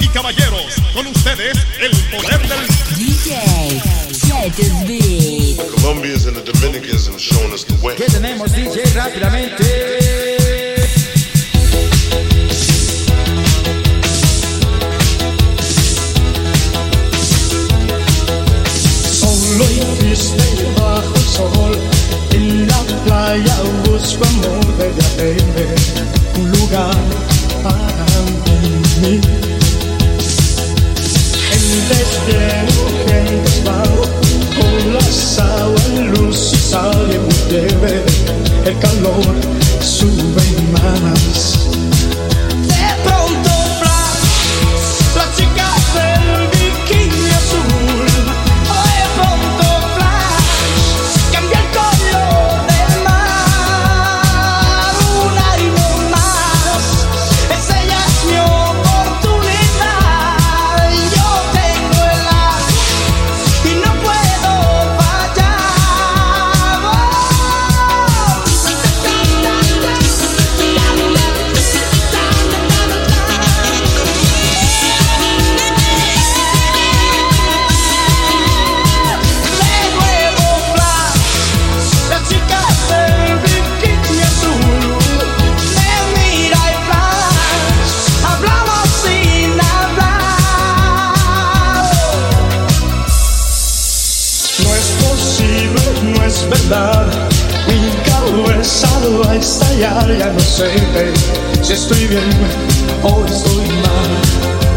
Y caballeros, con ustedes el poder del DJ. Colombians and the Dominicans have shown us the way. ¿Qué tenemos DJ rápidamente? Solo hiciste bajo sol en la playa busco amor de Un lugar para mí. Desde el oje con la sal, la luz sale, el calor sube más. verdad. Mi cabeza va a estallar Ya no sé si estoy bien o estoy mal.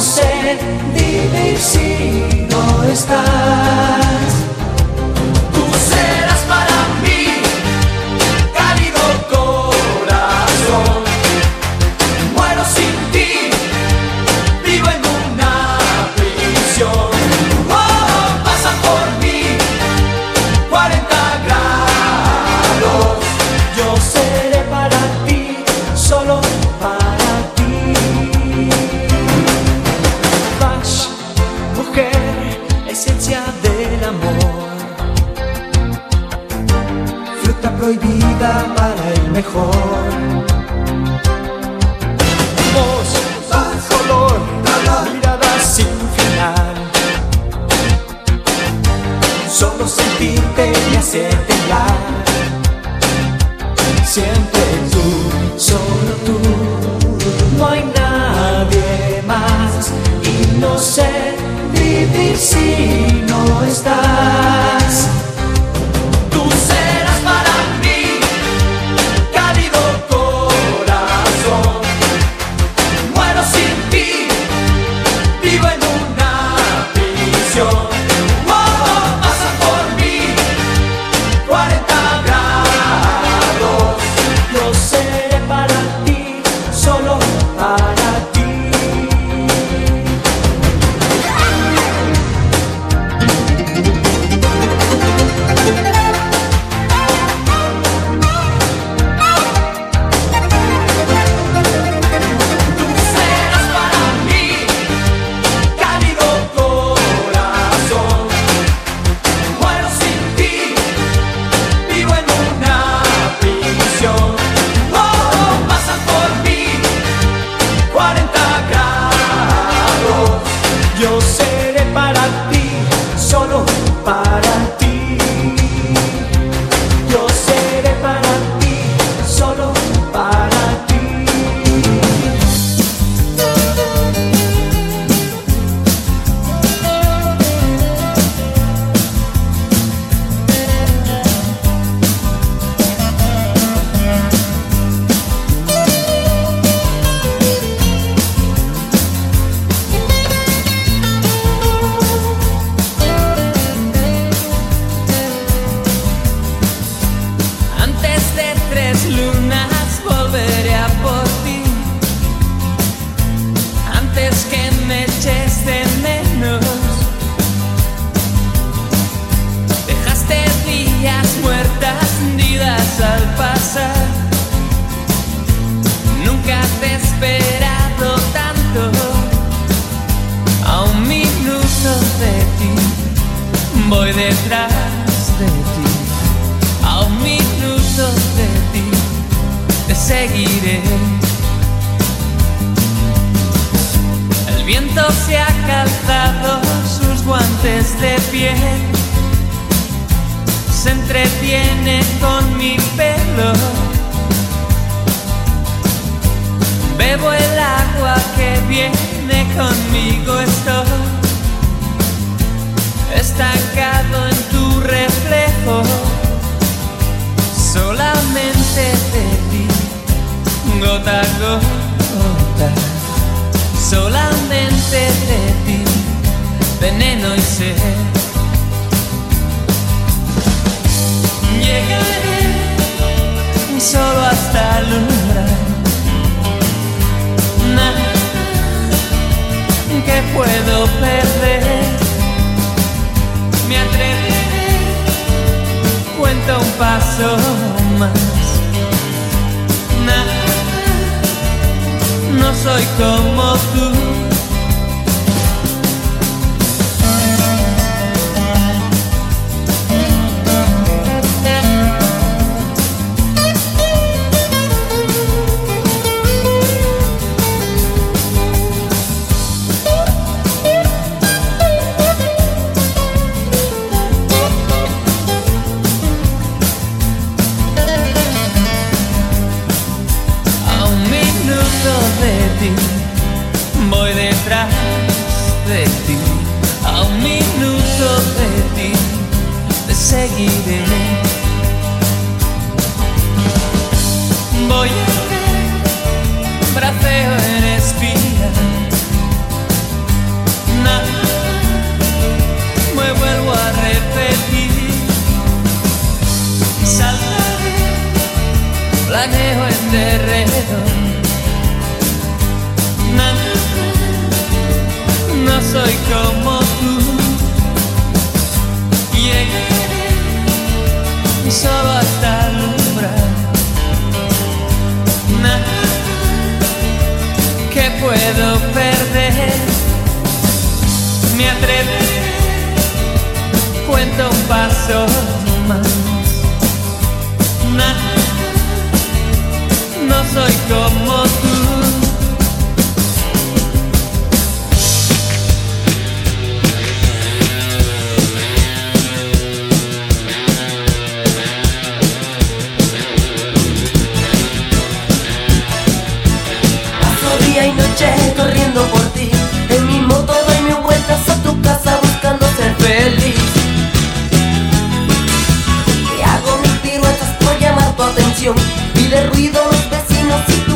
sé vivir si no estás. Voy detrás de ti, a un minuto de ti, te seguiré. El viento se ha calzado sus guantes de piel, se entretiene con mi pelo. Bebo el agua que viene conmigo, estoy estancado en tu reflejo, solamente te vi, gota a gota, solamente te vi, veneno y sed. Llegaré solo hasta el umbral. Nada que puedo perder me atreveré, cuenta un paso más. Nah, no soy como tú. Los vecinos y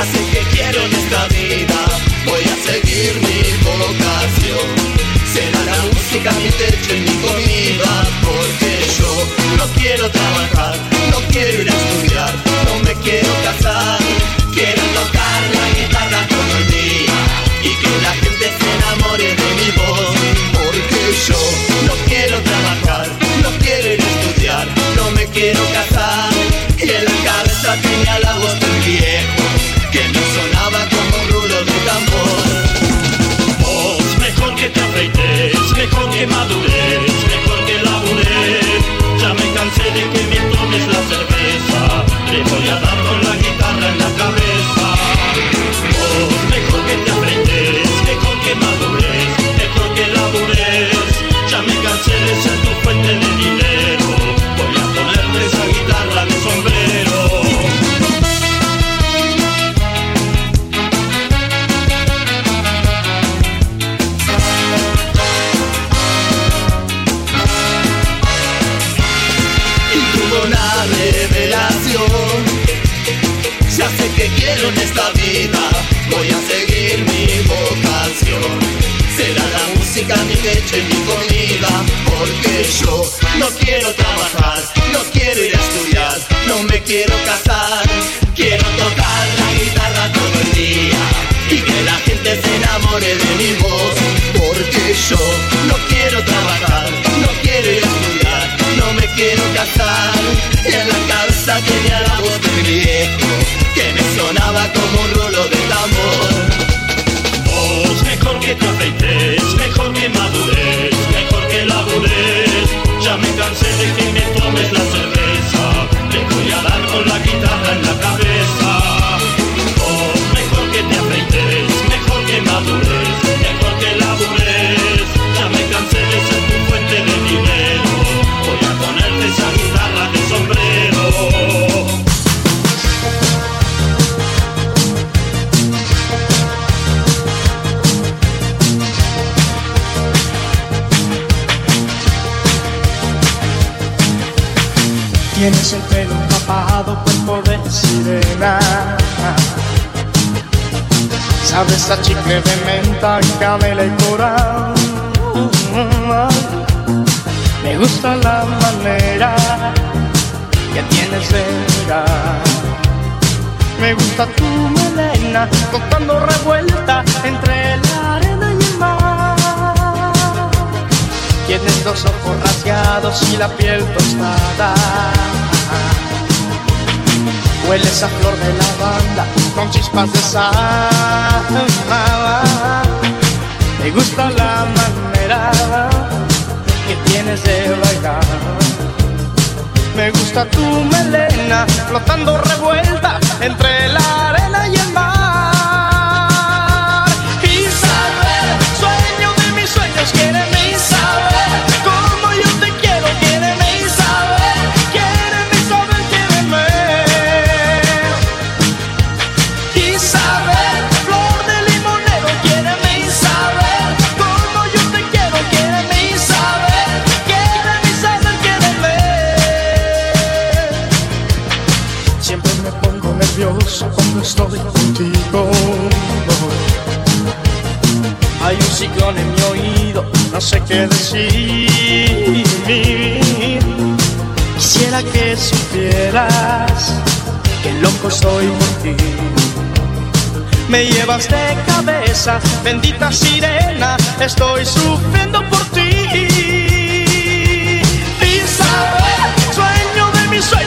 así que quiero esta vida. Voy a seguir mi vocación. Será la música mi techo y mi comida, porque yo no quiero trabajar, no quiero ir a estudiar, no me quiero de que me tomes la cerveza, te voy a dar con la guitarra en la no quiero trabajar, no quiero ir a estudiar, no me quiero casar. Quiero tocar la guitarra todo el día y que la gente se enamore de mi voz. Porque yo no quiero trabajar, no quiero ir a estudiar, no me quiero casar. Y en la casa tenía la voz de mi viejo que me sonaba como con la guitarra en la cabeza. Vos mejor que te afeites, mejor que madures, mejor que labures. Ya me cansé de ser tu fuente de dinero, voy a ponerte esa guitarra de sombrero. Tienes el pelo empapado, cuerpo de sirena. Sabes a chicle de menta, canela y coral. Me gusta la manera que tienes de mirar. Me gusta tu melena, contando revuelta entre la arena y el mar. Tienes los ojos rasgados y la piel tostada. Hueles a flor de lavanda con chispas de sal. Me gusta la manera que tienes de bailar. Me gusta tu melena flotando revuelta entre la qué decir. Quisiera que supieras que loco soy por ti. Me llevas de cabeza, bendita sirena, estoy sufriendo por ti. Isabel, sueño de mis sueños,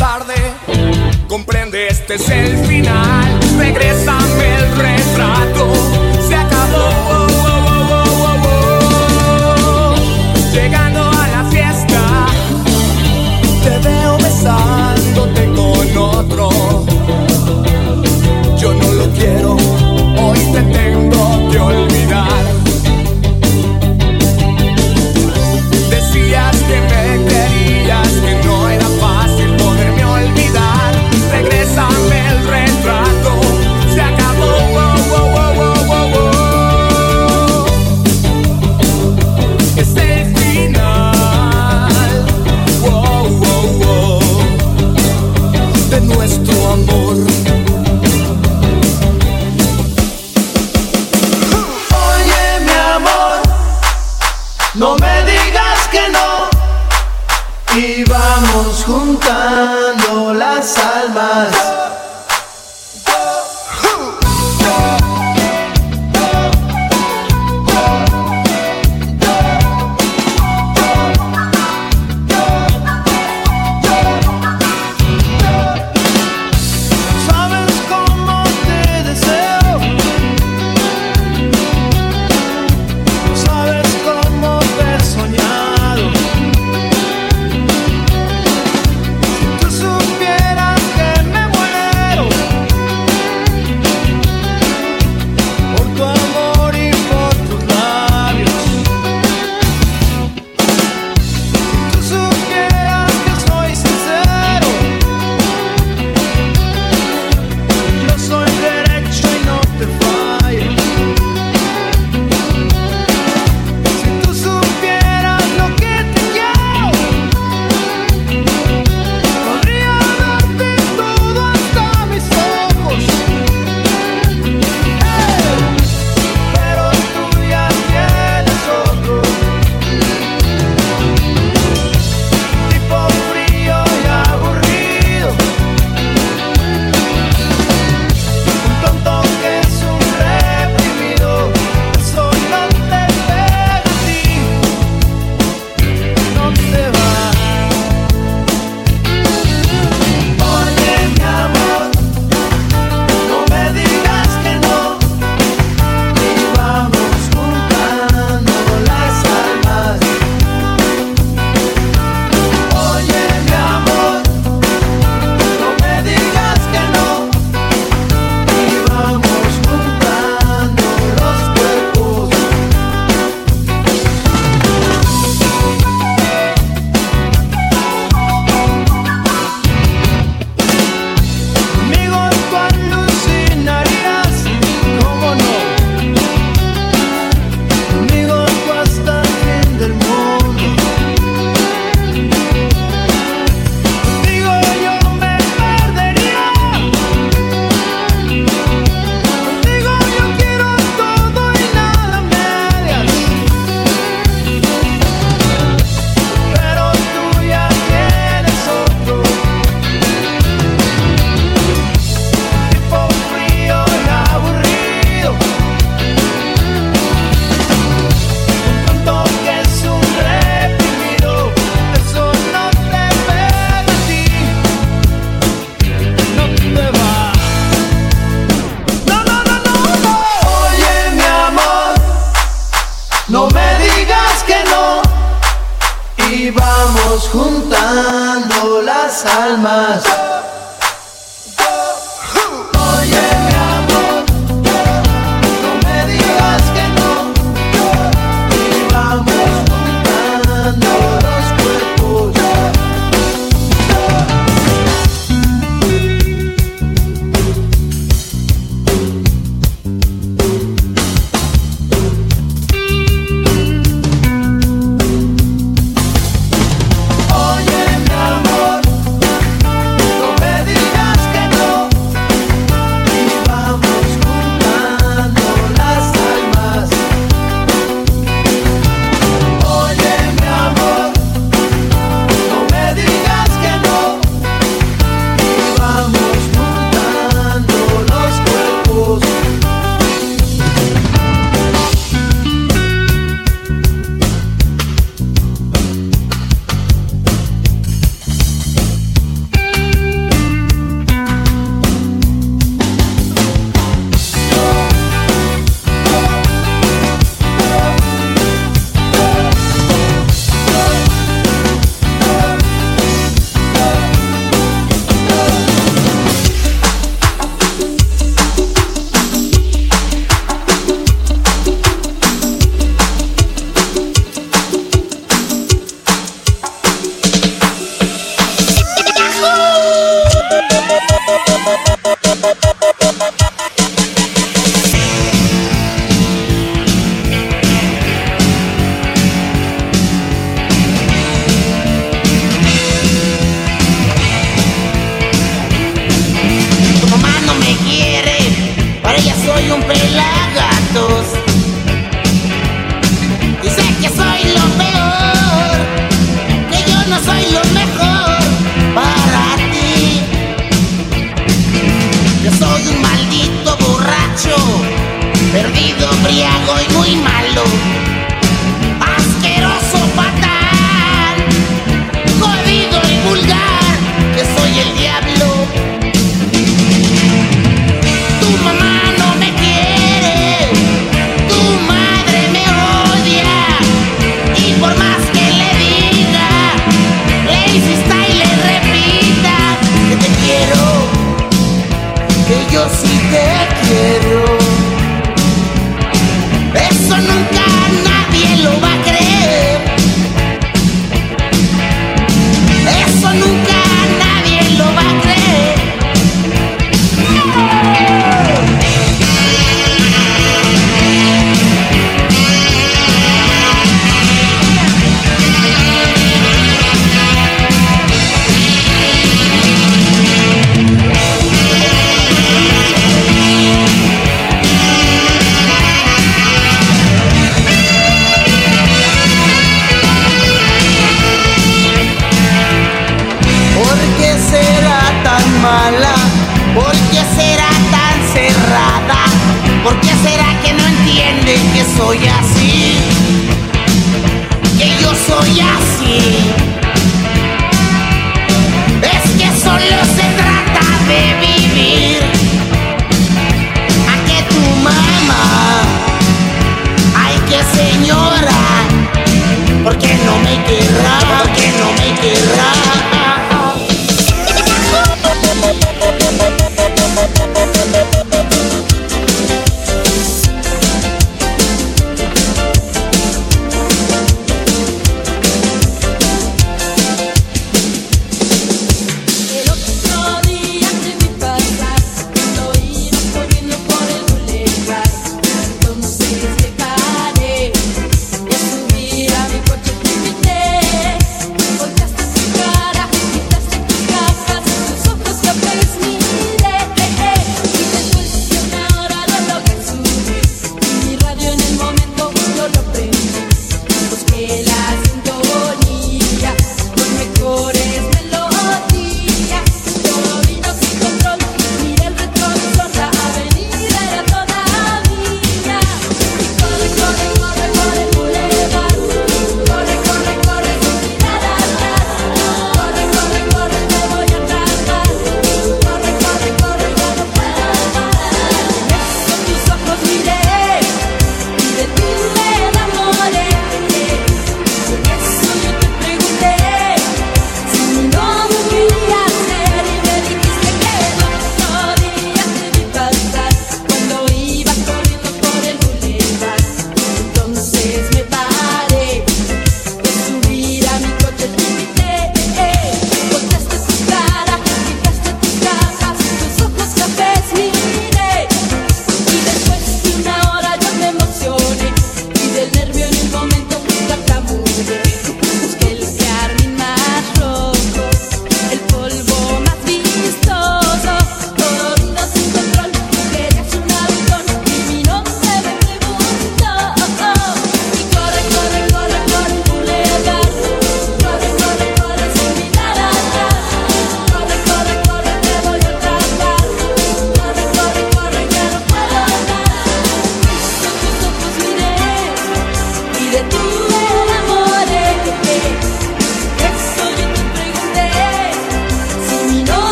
tarde. Comprende, este es el final. Regrésame el retrato.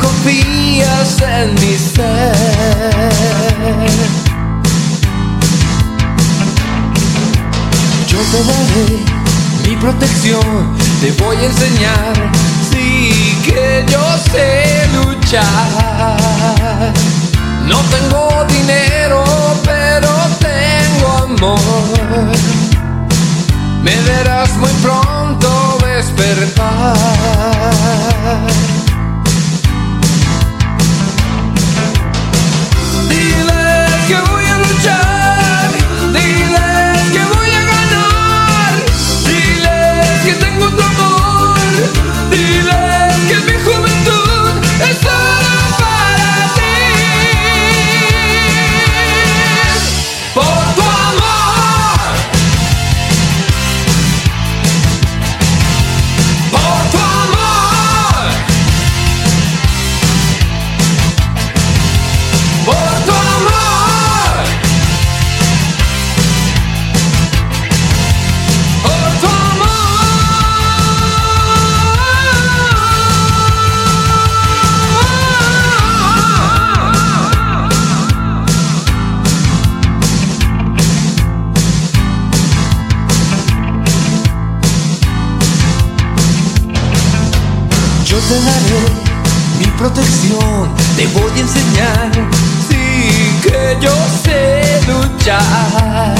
Confías en mi ser. Yo te daré mi protección, te voy a enseñar, sí que yo sé luchar. No tengo dinero, pero tengo amor. Me verás muy pronto despertar. Yo sé luchar.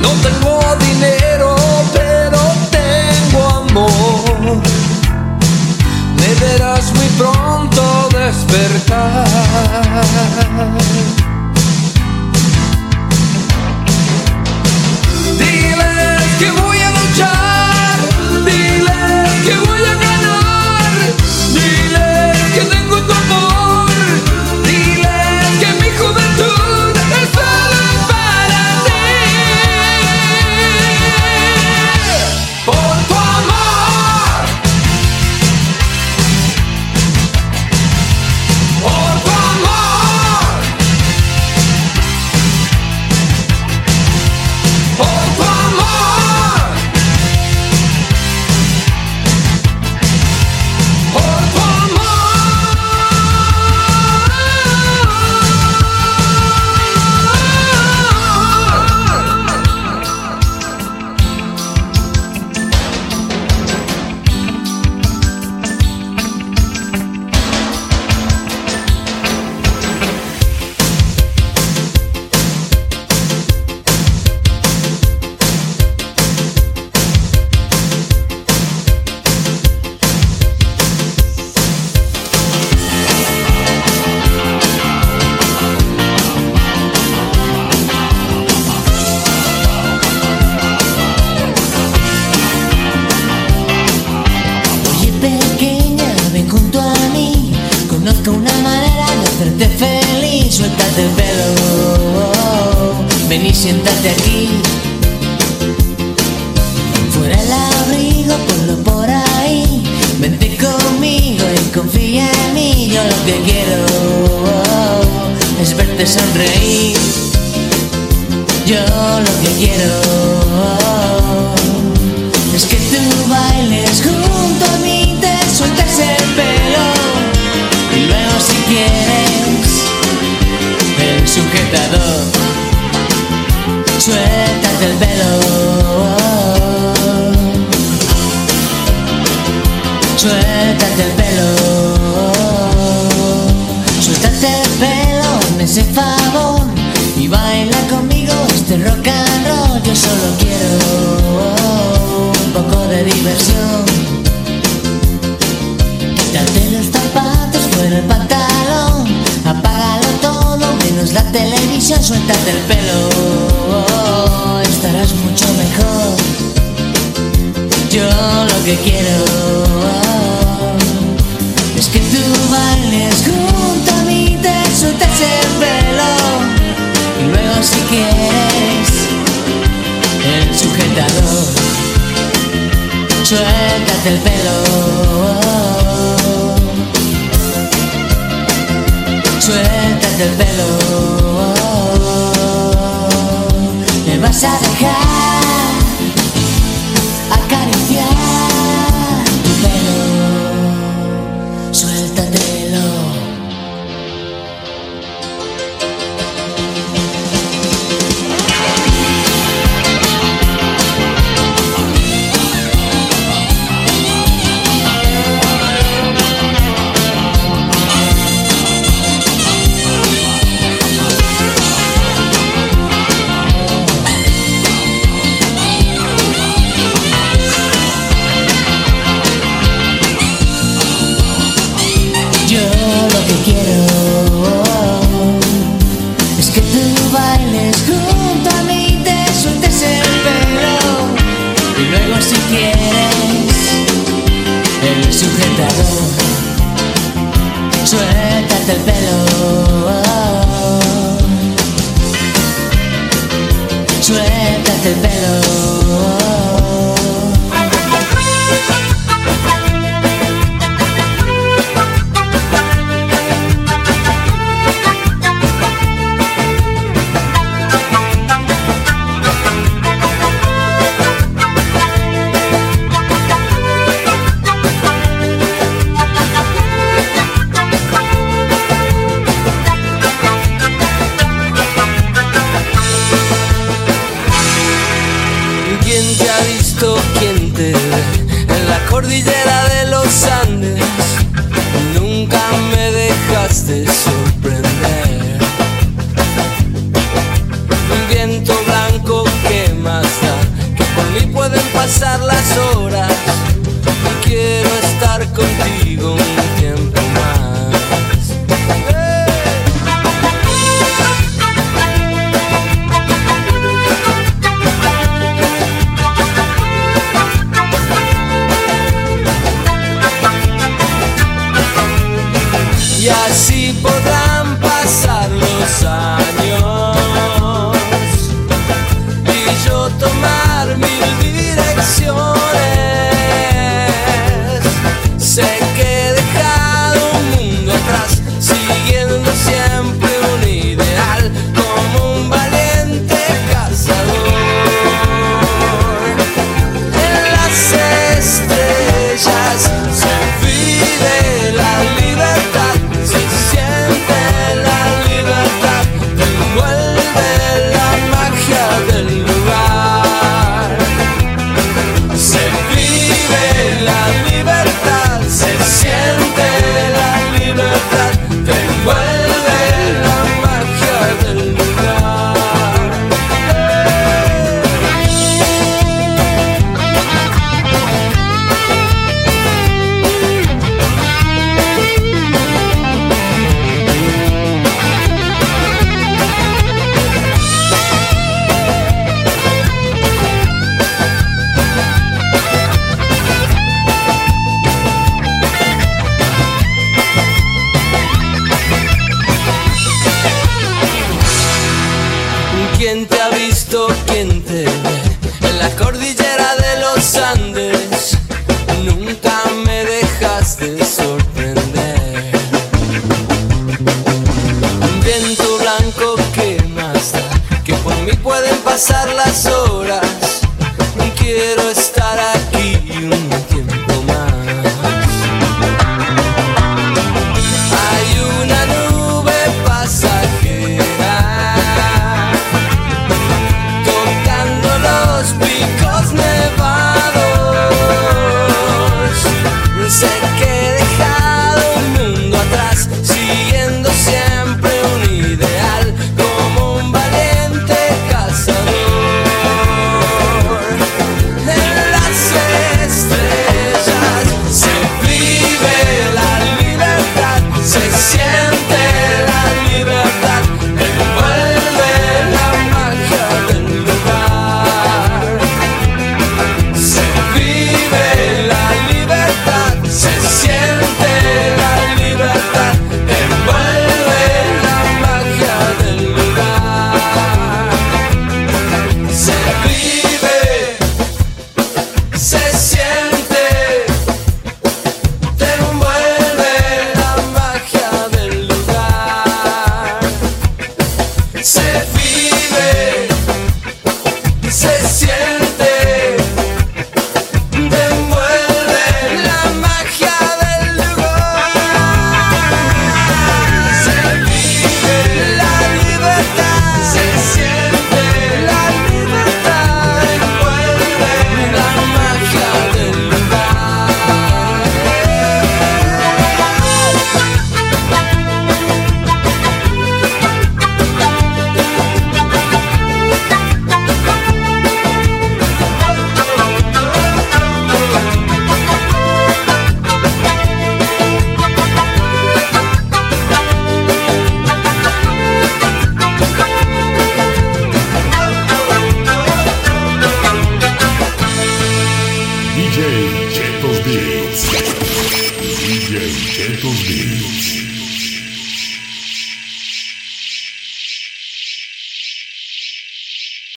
No tengo dinero, pero tengo amor. Me verás muy pronto despertar. Hacerte feliz Suéltate el pelo. Ven y siéntate aquí. Fuera el abrigo, ponlo por ahí. Vente conmigo y confía en mí Yo lo que quiero es verte sonreír diversión. Los zapatos, fuera el pantalón, apágalo todo menos la televisión, suéltate el pelo, estarás mucho mejor. Yo lo que quiero es que tú bailes junto a mí, te sueltes el pelo y luego si quieres el sujetador, suéltate el pelo. Suéltate el pelo. Me vas a dejar.